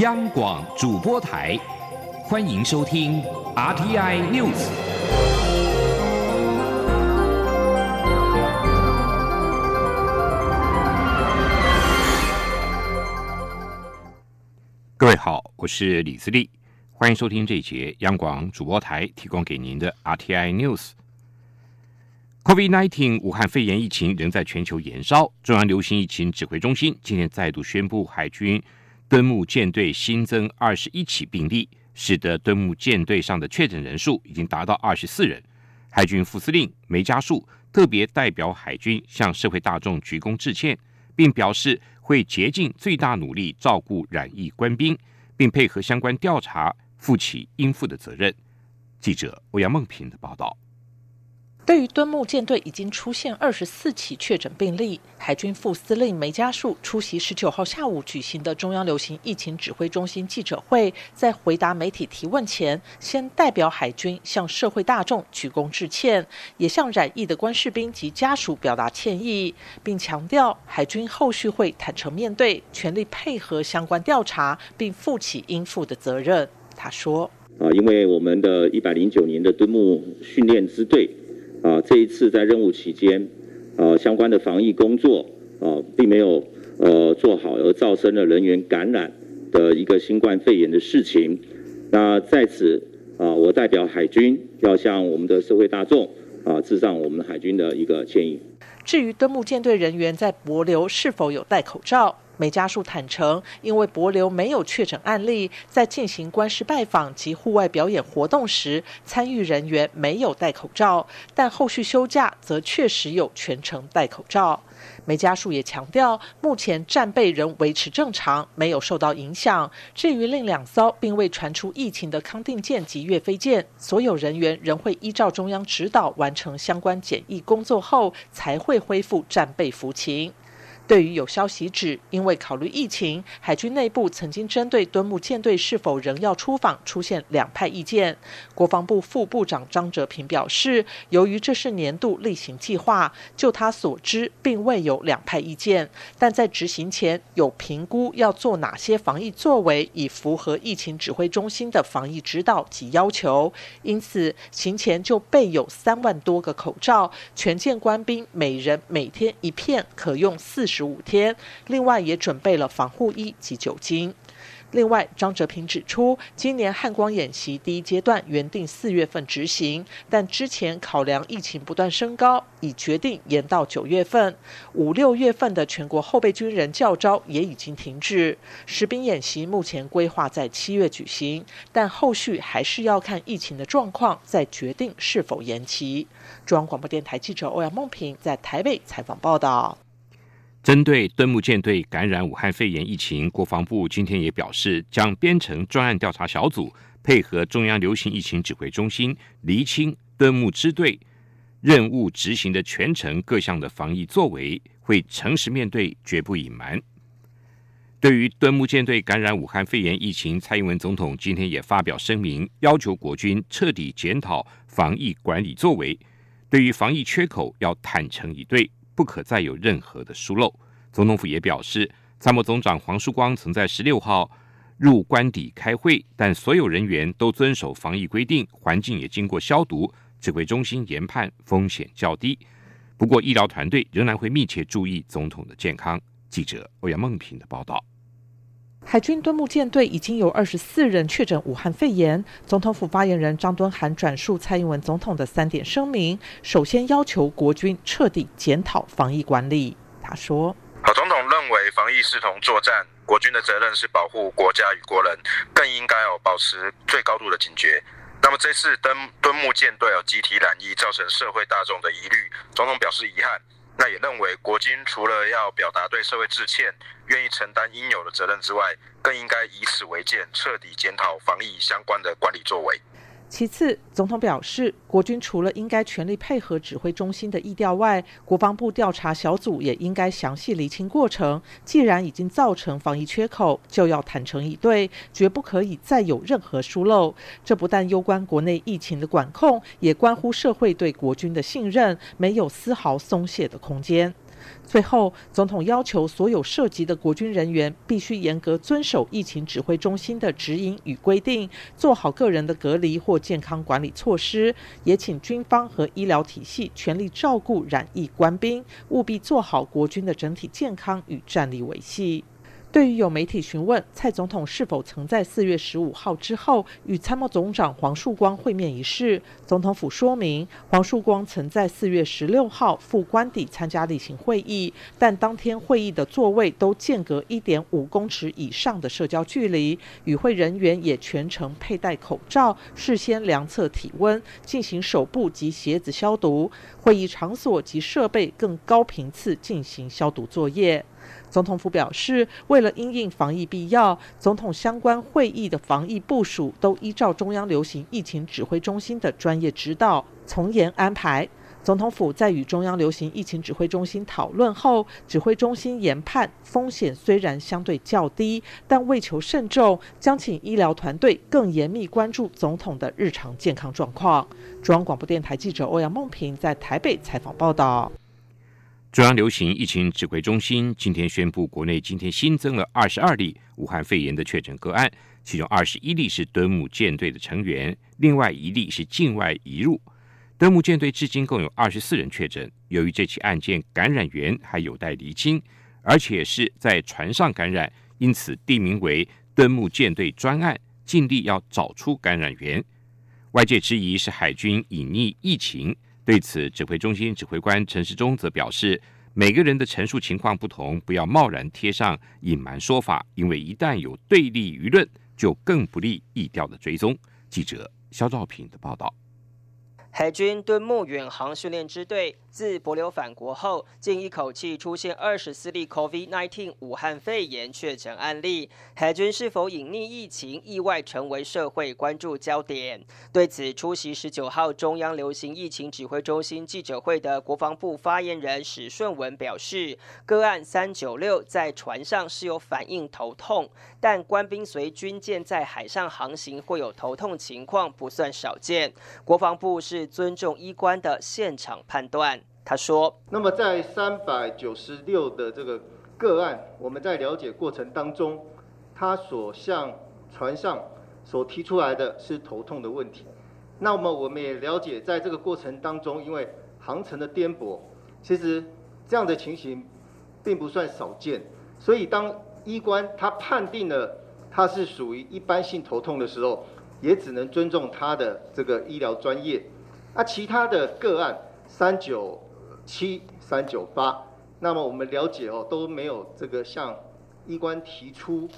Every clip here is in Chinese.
央广主播台，欢迎收听 RTI News。各位好，我是李自立，欢迎收听这一节央广主播台提供给您的 RTI News。COVID-19 武汉肺炎疫情仍在全球延烧，中央流行疫情指挥中心今天再度宣布，海军敦睦舰队新增二十一起病例，使得敦睦舰队上的确诊人数已经达到二十四人。海军副司令梅家树特别代表海军向社会大众鞠躬致歉，并表示会竭尽最大努力照顾染疫官兵，并配合相关调查，负起应负的责任。记者欧阳梦平的报道。对于敦睦舰队已经出现二十四起确诊病例，海军副司令梅家树出席十九号下午举行的中央流行疫情指挥中心记者会，在回答媒体提问前，先代表海军向社会大众鞠躬致歉，也向染疫的官士兵及家属表达歉意，并强调海军后续会坦诚面对，全力配合相关调查，并负起应负的责任。他说：“啊，因为我们的一百零九年的敦睦训练支队。”啊，这一次在任务期间，呃，相关的防疫工作啊，并没有呃做好，而造成了人员感染的一个新冠肺炎的事情。那在此啊，我代表海军要向我们的社会大众啊，致上我们海军的一个歉意。至于敦睦舰队人员在博流是否有戴口罩？梅家树坦诚，因为博流没有确诊案例，在进行官事拜访及户外表演活动时，参与人员没有戴口罩，但后续休假则确实有全程戴口罩。梅家树也强调，目前战备仍维持正常，没有受到影响。至于另两艘并未传出疫情的康定舰及岳飞舰，所有人员仍会依照中央指导完成相关检疫工作后，才会恢复战备服勤。对于有消息指，因为考虑疫情，海军内部曾经针对敦睦舰队是否仍要出访出现两派意见。国防部副部长张哲平表示，由于这是年度例行计划，就他所知，并未有两派意见。但在执行前，有评估要做哪些防疫作为，以符合疫情指挥中心的防疫指导及要求。因此，行前就备有三万多个口罩，全舰官兵每人每天一片，可用四十。十五天，另外也准备了防护衣及酒精。另外，张哲平指出，今年汉光演习第一阶段原定四月份执行，但之前考量疫情不断升高，已决定延到九月份。五六月份的全国后备军人教招也已经停止。实兵演习目前规划在七月举行，但后续还是要看疫情的状况，再决定是否延期。中央广播电台记者欧阳梦平在台北采访报道。针对敦睦舰队感染武汉肺炎疫情，国防部今天也表示，将编成专案调查小组，配合中央流行疫情指挥中心，厘清敦睦支队任务执行的全程各项的防疫作为，会诚实面对，绝不隐瞒。对于敦睦舰队感染武汉肺炎疫情，蔡英文总统今天也发表声明，要求国军彻底检讨防疫管理作为，对于防疫缺口要坦诚以对。不可再有任何的疏漏。总统府也表示，参谋总长黄曙光曾在十六号入官邸开会，但所有人员都遵守防疫规定，环境也经过消毒。指挥中心研判风险较低，不过医疗团队仍然会密切注意总统的健康。记者欧阳梦平的报道。海军敦睦舰队已经有二十四人确诊武汉肺炎。总统府发言人张敦涵转述蔡英文总统的三点声明，首先要求国军彻底检讨防疫管理。他说：“好，总统认为防疫视同作战，国军的责任是保护国家与国人，更应该要保持最高度的警觉。那么这次敦敦睦舰队有集体染疫，造成社会大众的疑虑，总统表示遗憾。”那也认为，国军除了要表达对社会致歉、愿意承担应有的责任之外，更应该以此为鉴，彻底检讨防疫相关的管理作为。其次，总统表示，国军除了应该全力配合指挥中心的意调外，国防部调查小组也应该详细厘清过程。既然已经造成防疫缺口，就要坦诚以对，绝不可以再有任何疏漏。这不但攸关国内疫情的管控，也关乎社会对国军的信任，没有丝毫松懈的空间。最后，总统要求所有涉及的国军人员必须严格遵守疫情指挥中心的指引与规定，做好个人的隔离或健康管理措施。也请军方和医疗体系全力照顾染疫官兵，务必做好国军的整体健康与战力维系。对于有媒体询问蔡总统是否曾在四月十五号之后与参谋总长黄树光会面一事，总统府说明，黄树光曾在四月十六号赴官邸参加例行会议，但当天会议的座位都间隔一点五公尺以上的社交距离，与会人员也全程佩戴口罩，事先量测体温，进行手部及鞋子消毒，会议场所及设备更高频次进行消毒作业。总统府表示，为了因应防疫必要，总统相关会议的防疫部署都依照中央流行疫情指挥中心的专业指导，从严安排。总统府在与中央流行疫情指挥中心讨论后，指挥中心研判风险虽然相对较低，但为求慎重，将请医疗团队更严密关注总统的日常健康状况。中央广播电台记者欧阳梦平在台北采访报道。中央流行疫情指挥中心今天宣布，国内今天新增了二十二例武汉肺炎的确诊个案，其中二十一例是敦睦舰队的成员，另外一例是境外移入。敦睦舰队至今共有二十四人确诊，由于这起案件感染源还有待厘清，而且是在船上感染，因此定名为敦睦舰队专案，尽力要找出感染源。外界质疑是海军隐匿疫情。对此，指挥中心指挥官陈世忠则表示，每个人的陈述情况不同，不要贸然贴上隐瞒说法，因为一旦有对立舆论，就更不利意调的追踪。记者肖兆平的报道。海军敦睦远航训练支队自博流返国后，竟一口气出现二十四例 COVID-19 武汉肺炎确诊案例。海军是否隐匿疫情，意外成为社会关注焦点。对此，出席十九号中央流行疫情指挥中心记者会的国防部发言人史顺文表示，个案三九六在船上是有反应头痛，但官兵随军舰在海上航行会有头痛情况不算少见。国防部是。尊重医官的现场判断，他说：“那么在三百九十六的这个个案，我们在了解过程当中，他所向船上所提出来的是头痛的问题。那么我们也了解，在这个过程当中，因为航程的颠簸，其实这样的情形并不算少见。所以当医官他判定了他是属于一般性头痛的时候，也只能尊重他的这个医疗专业。”那其他的个案三九七、三九八，那么我们了解哦，都没有这个向医官提出。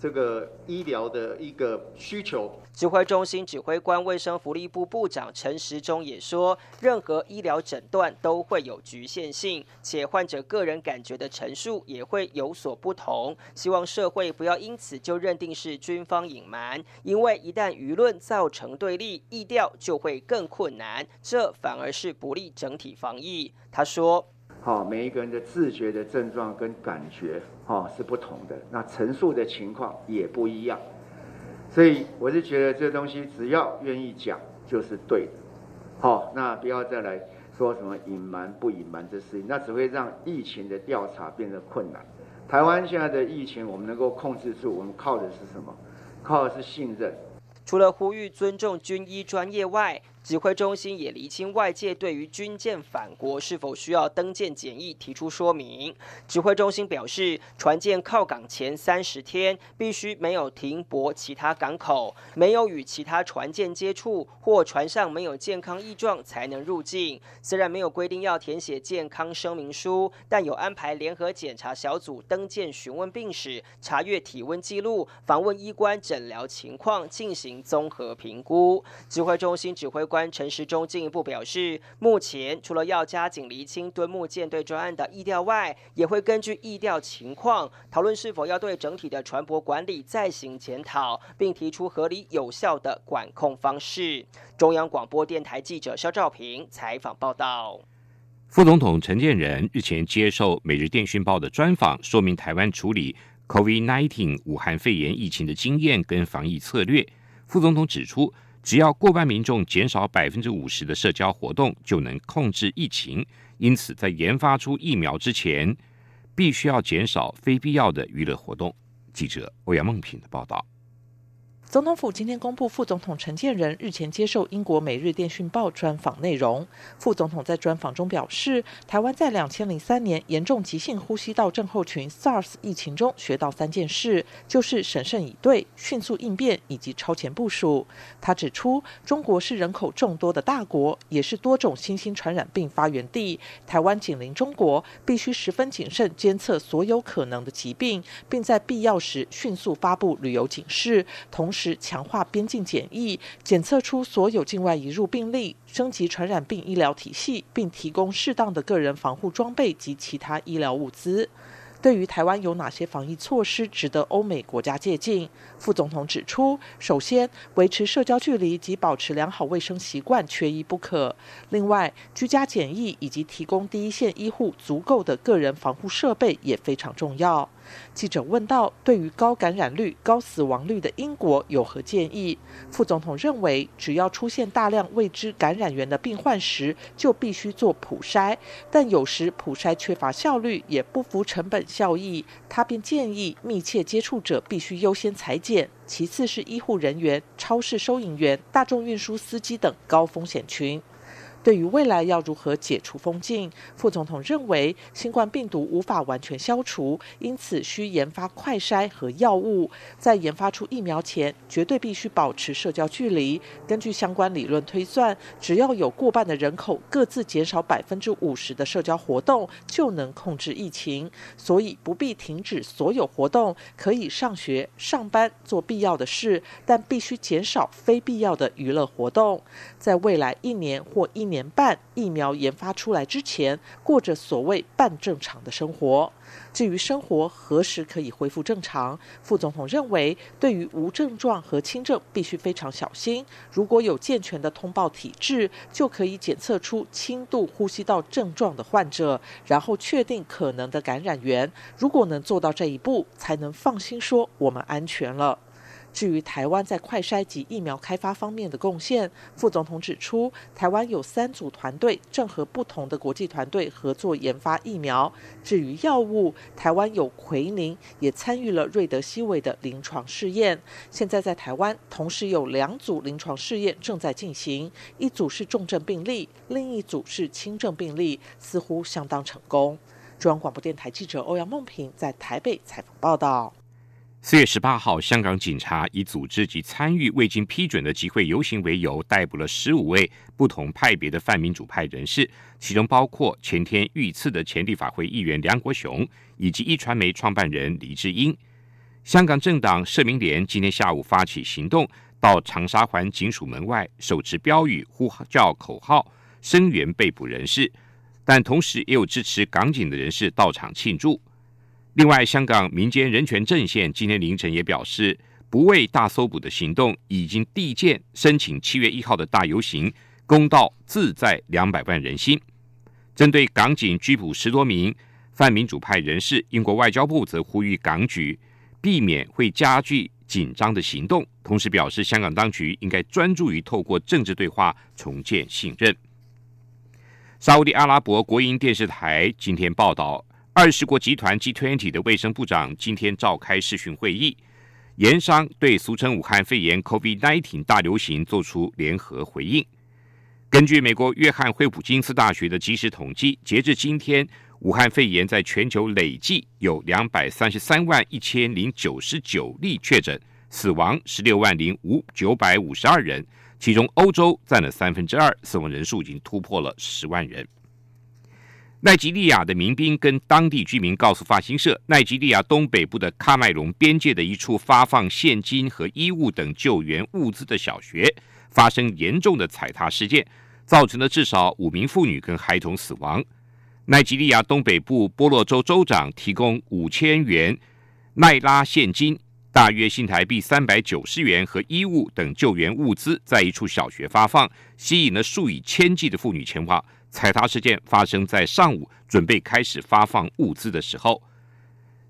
这个医疗的一个需求，指挥中心指挥官、卫生福利部部长陈时中也说，任何医疗诊断都会有局限性，且患者个人感觉的陈述也会有所不同。希望社会不要因此就认定是军方隐瞒，因为一旦舆论造成对立，意调就会更困难，这反而是不利整体防疫。他说。好，每一个人的自觉的症状跟感觉，哈是不同的，那陈述的情况也不一样，所以我是觉得这东西只要愿意讲就是对的，好，那不要再来说什么隐瞒不隐瞒这事情，那只会让疫情的调查变得困难。台湾现在的疫情我们能够控制住，我们靠的是什么？靠的是信任。除了呼吁尊重军医专业外，指挥中心也厘清外界对于军舰返国是否需要登舰检疫提出说明。指挥中心表示，船舰靠港前三十天必须没有停泊其他港口，没有与其他船舰接触，或船上没有健康异状才能入境。虽然没有规定要填写健康声明书，但有安排联合检查小组登舰询问病史、查阅体温记录、访问医官诊疗情况，进行综合评估。指挥中心指挥。官陈时中进一步表示，目前除了要加紧厘清敦睦舰队专案的意调外，也会根据意调情况讨论是否要对整体的船舶管理再行检讨，并提出合理有效的管控方式。中央广播电台记者肖兆平采访报道。副总统陈建仁日前接受《每日电讯报》的专访，说明台湾处理 COVID-19 武汉肺炎疫情的经验跟防疫策略。副总统指出。只要过半民众减少百分之五十的社交活动，就能控制疫情。因此在研发出疫苗之前，必须要减少非必要的娱乐活动。记者欧阳梦平的报道。总统府今天公布，副总统陈建仁日前接受英国《每日电讯报》专访内容。副总统在专访中表示，台湾在两千零三年严重急性呼吸道症候群 （SARS） 疫情中学到三件事，就是审慎以对、迅速应变以及超前部署。他指出，中国是人口众多的大国，也是多种新兴传染病发源地。台湾紧邻中国，必须十分谨慎监测所有可能的疾病，并在必要时迅速发布旅游警示，同时。是强化边境检疫，检测出所有境外移入病例，升级传染病医疗体系，并提供适当的个人防护装备及其他医疗物资。对于台湾有哪些防疫措施值得欧美国家借鉴？副总统指出，首先维持社交距离及保持良好卫生习惯缺一不可。另外，居家检疫以及提供第一线医护足够的个人防护设备也非常重要。记者问到：“对于高感染率、高死亡率的英国有何建议？”副总统认为，只要出现大量未知感染源的病患时，就必须做普筛。但有时普筛缺乏效率，也不符成本效益。他便建议，密切接触者必须优先裁剪，其次是医护人员、超市收银员、大众运输司机等高风险群。对于未来要如何解除封禁，副总统认为新冠病毒无法完全消除，因此需研发快筛和药物。在研发出疫苗前，绝对必须保持社交距离。根据相关理论推算，只要有过半的人口各自减少百分之五十的社交活动，就能控制疫情。所以不必停止所有活动，可以上学、上班，做必要的事，但必须减少非必要的娱乐活动。在未来一年或一年半疫苗研发出来之前，过着所谓半正常的生活。至于生活何时可以恢复正常，副总统认为，对于无症状和轻症必须非常小心。如果有健全的通报体制，就可以检测出轻度呼吸道症状的患者，然后确定可能的感染源。如果能做到这一步，才能放心说我们安全了。至于台湾在快筛及疫苗开发方面的贡献，副总统指出，台湾有三组团队正和不同的国际团队合作研发疫苗。至于药物，台湾有奎宁也参与了瑞德西韦的临床试验。现在在台湾同时有两组临床试验正在进行，一组是重症病例，另一组是轻症病例，似乎相当成功。中央广播电台记者欧阳梦平在台北采访报道。四月十八号，香港警察以组织及参与未经批准的集会游行为由，逮捕了十五位不同派别的泛民主派人士，其中包括前天遇刺的前立法会议员梁国雄以及一传媒创办人李志英。香港政党社民联今天下午发起行动，到长沙环警署门外手持标语呼叫口号，声援被捕人士，但同时也有支持港警的人士到场庆祝。另外，香港民间人权阵线今天凌晨也表示，不畏大搜捕的行动已经递件申请七月一号的大游行，公道自在两百万人心。针对港警拘捕十多名泛民主派人士，英国外交部则呼吁港局避免会加剧紧张的行动，同时表示香港当局应该专注于透过政治对话重建信任。沙地阿拉伯国营电视台今天报道。二十国集团 G20 的卫生部长今天召开视讯会议，盐商对俗称武汉肺炎 COVID-19 大流行做出联合回应。根据美国约翰霍普金斯大学的即时统计，截至今天，武汉肺炎在全球累计有两百三十三万一千零九十九例确诊，死亡十六万零五九百五十二人，其中欧洲占了三分之二，死亡人数已经突破了十万人。奈及利亚的民兵跟当地居民告诉发行社，奈及利亚东北部的喀麦隆边界的一处发放现金和衣物等救援物资的小学发生严重的踩踏事件，造成了至少五名妇女跟孩童死亡。奈及利亚东北部波洛州州长提供五千元奈拉现金，大约新台币三百九十元和衣物等救援物资，在一处小学发放，吸引了数以千计的妇女前往。踩踏事件发生在上午，准备开始发放物资的时候。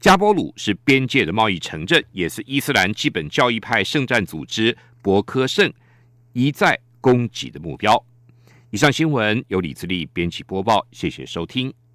加波鲁是边界的贸易城镇，也是伊斯兰基本教义派圣战组织博科圣一再攻击的目标。以上新闻由李自立编辑播报，谢谢收听。